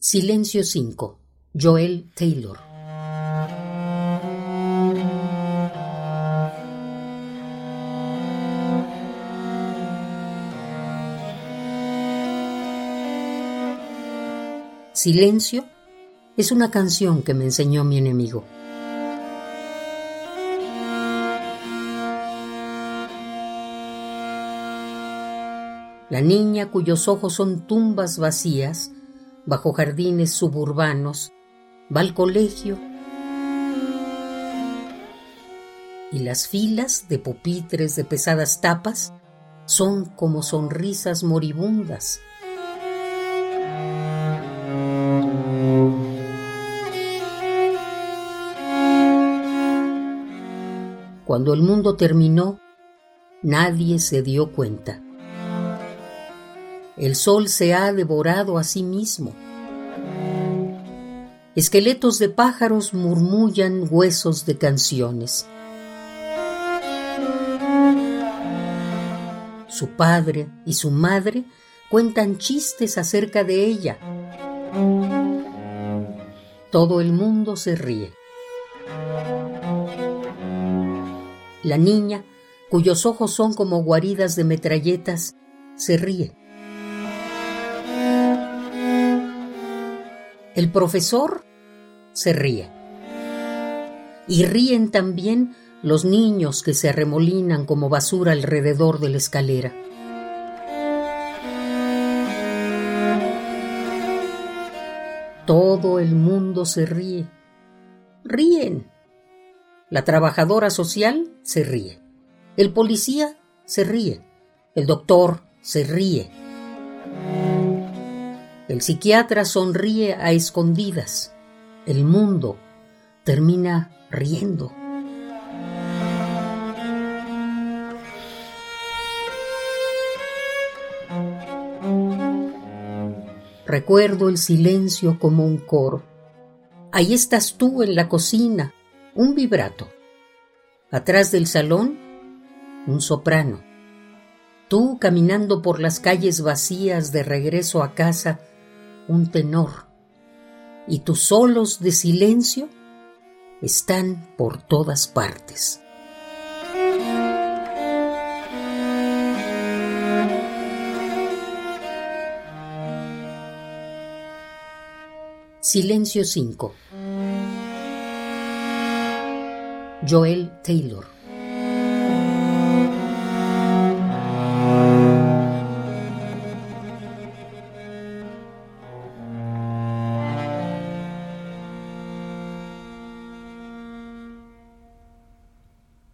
Silencio 5. Joel Taylor. Silencio es una canción que me enseñó mi enemigo. La niña cuyos ojos son tumbas vacías, bajo jardines suburbanos, va al colegio y las filas de pupitres de pesadas tapas son como sonrisas moribundas. Cuando el mundo terminó, nadie se dio cuenta. El sol se ha devorado a sí mismo. Esqueletos de pájaros murmullan huesos de canciones. Su padre y su madre cuentan chistes acerca de ella. Todo el mundo se ríe. La niña, cuyos ojos son como guaridas de metralletas, se ríe. El profesor se ríe. Y ríen también los niños que se arremolinan como basura alrededor de la escalera. Todo el mundo se ríe. Ríen. La trabajadora social se ríe. El policía se ríe. El doctor se ríe. El psiquiatra sonríe a escondidas. El mundo termina riendo. Recuerdo el silencio como un coro. Ahí estás tú en la cocina, un vibrato. Atrás del salón, un soprano. Tú caminando por las calles vacías de regreso a casa, un tenor, y tus solos de silencio están por todas partes. Silencio 5 Joel Taylor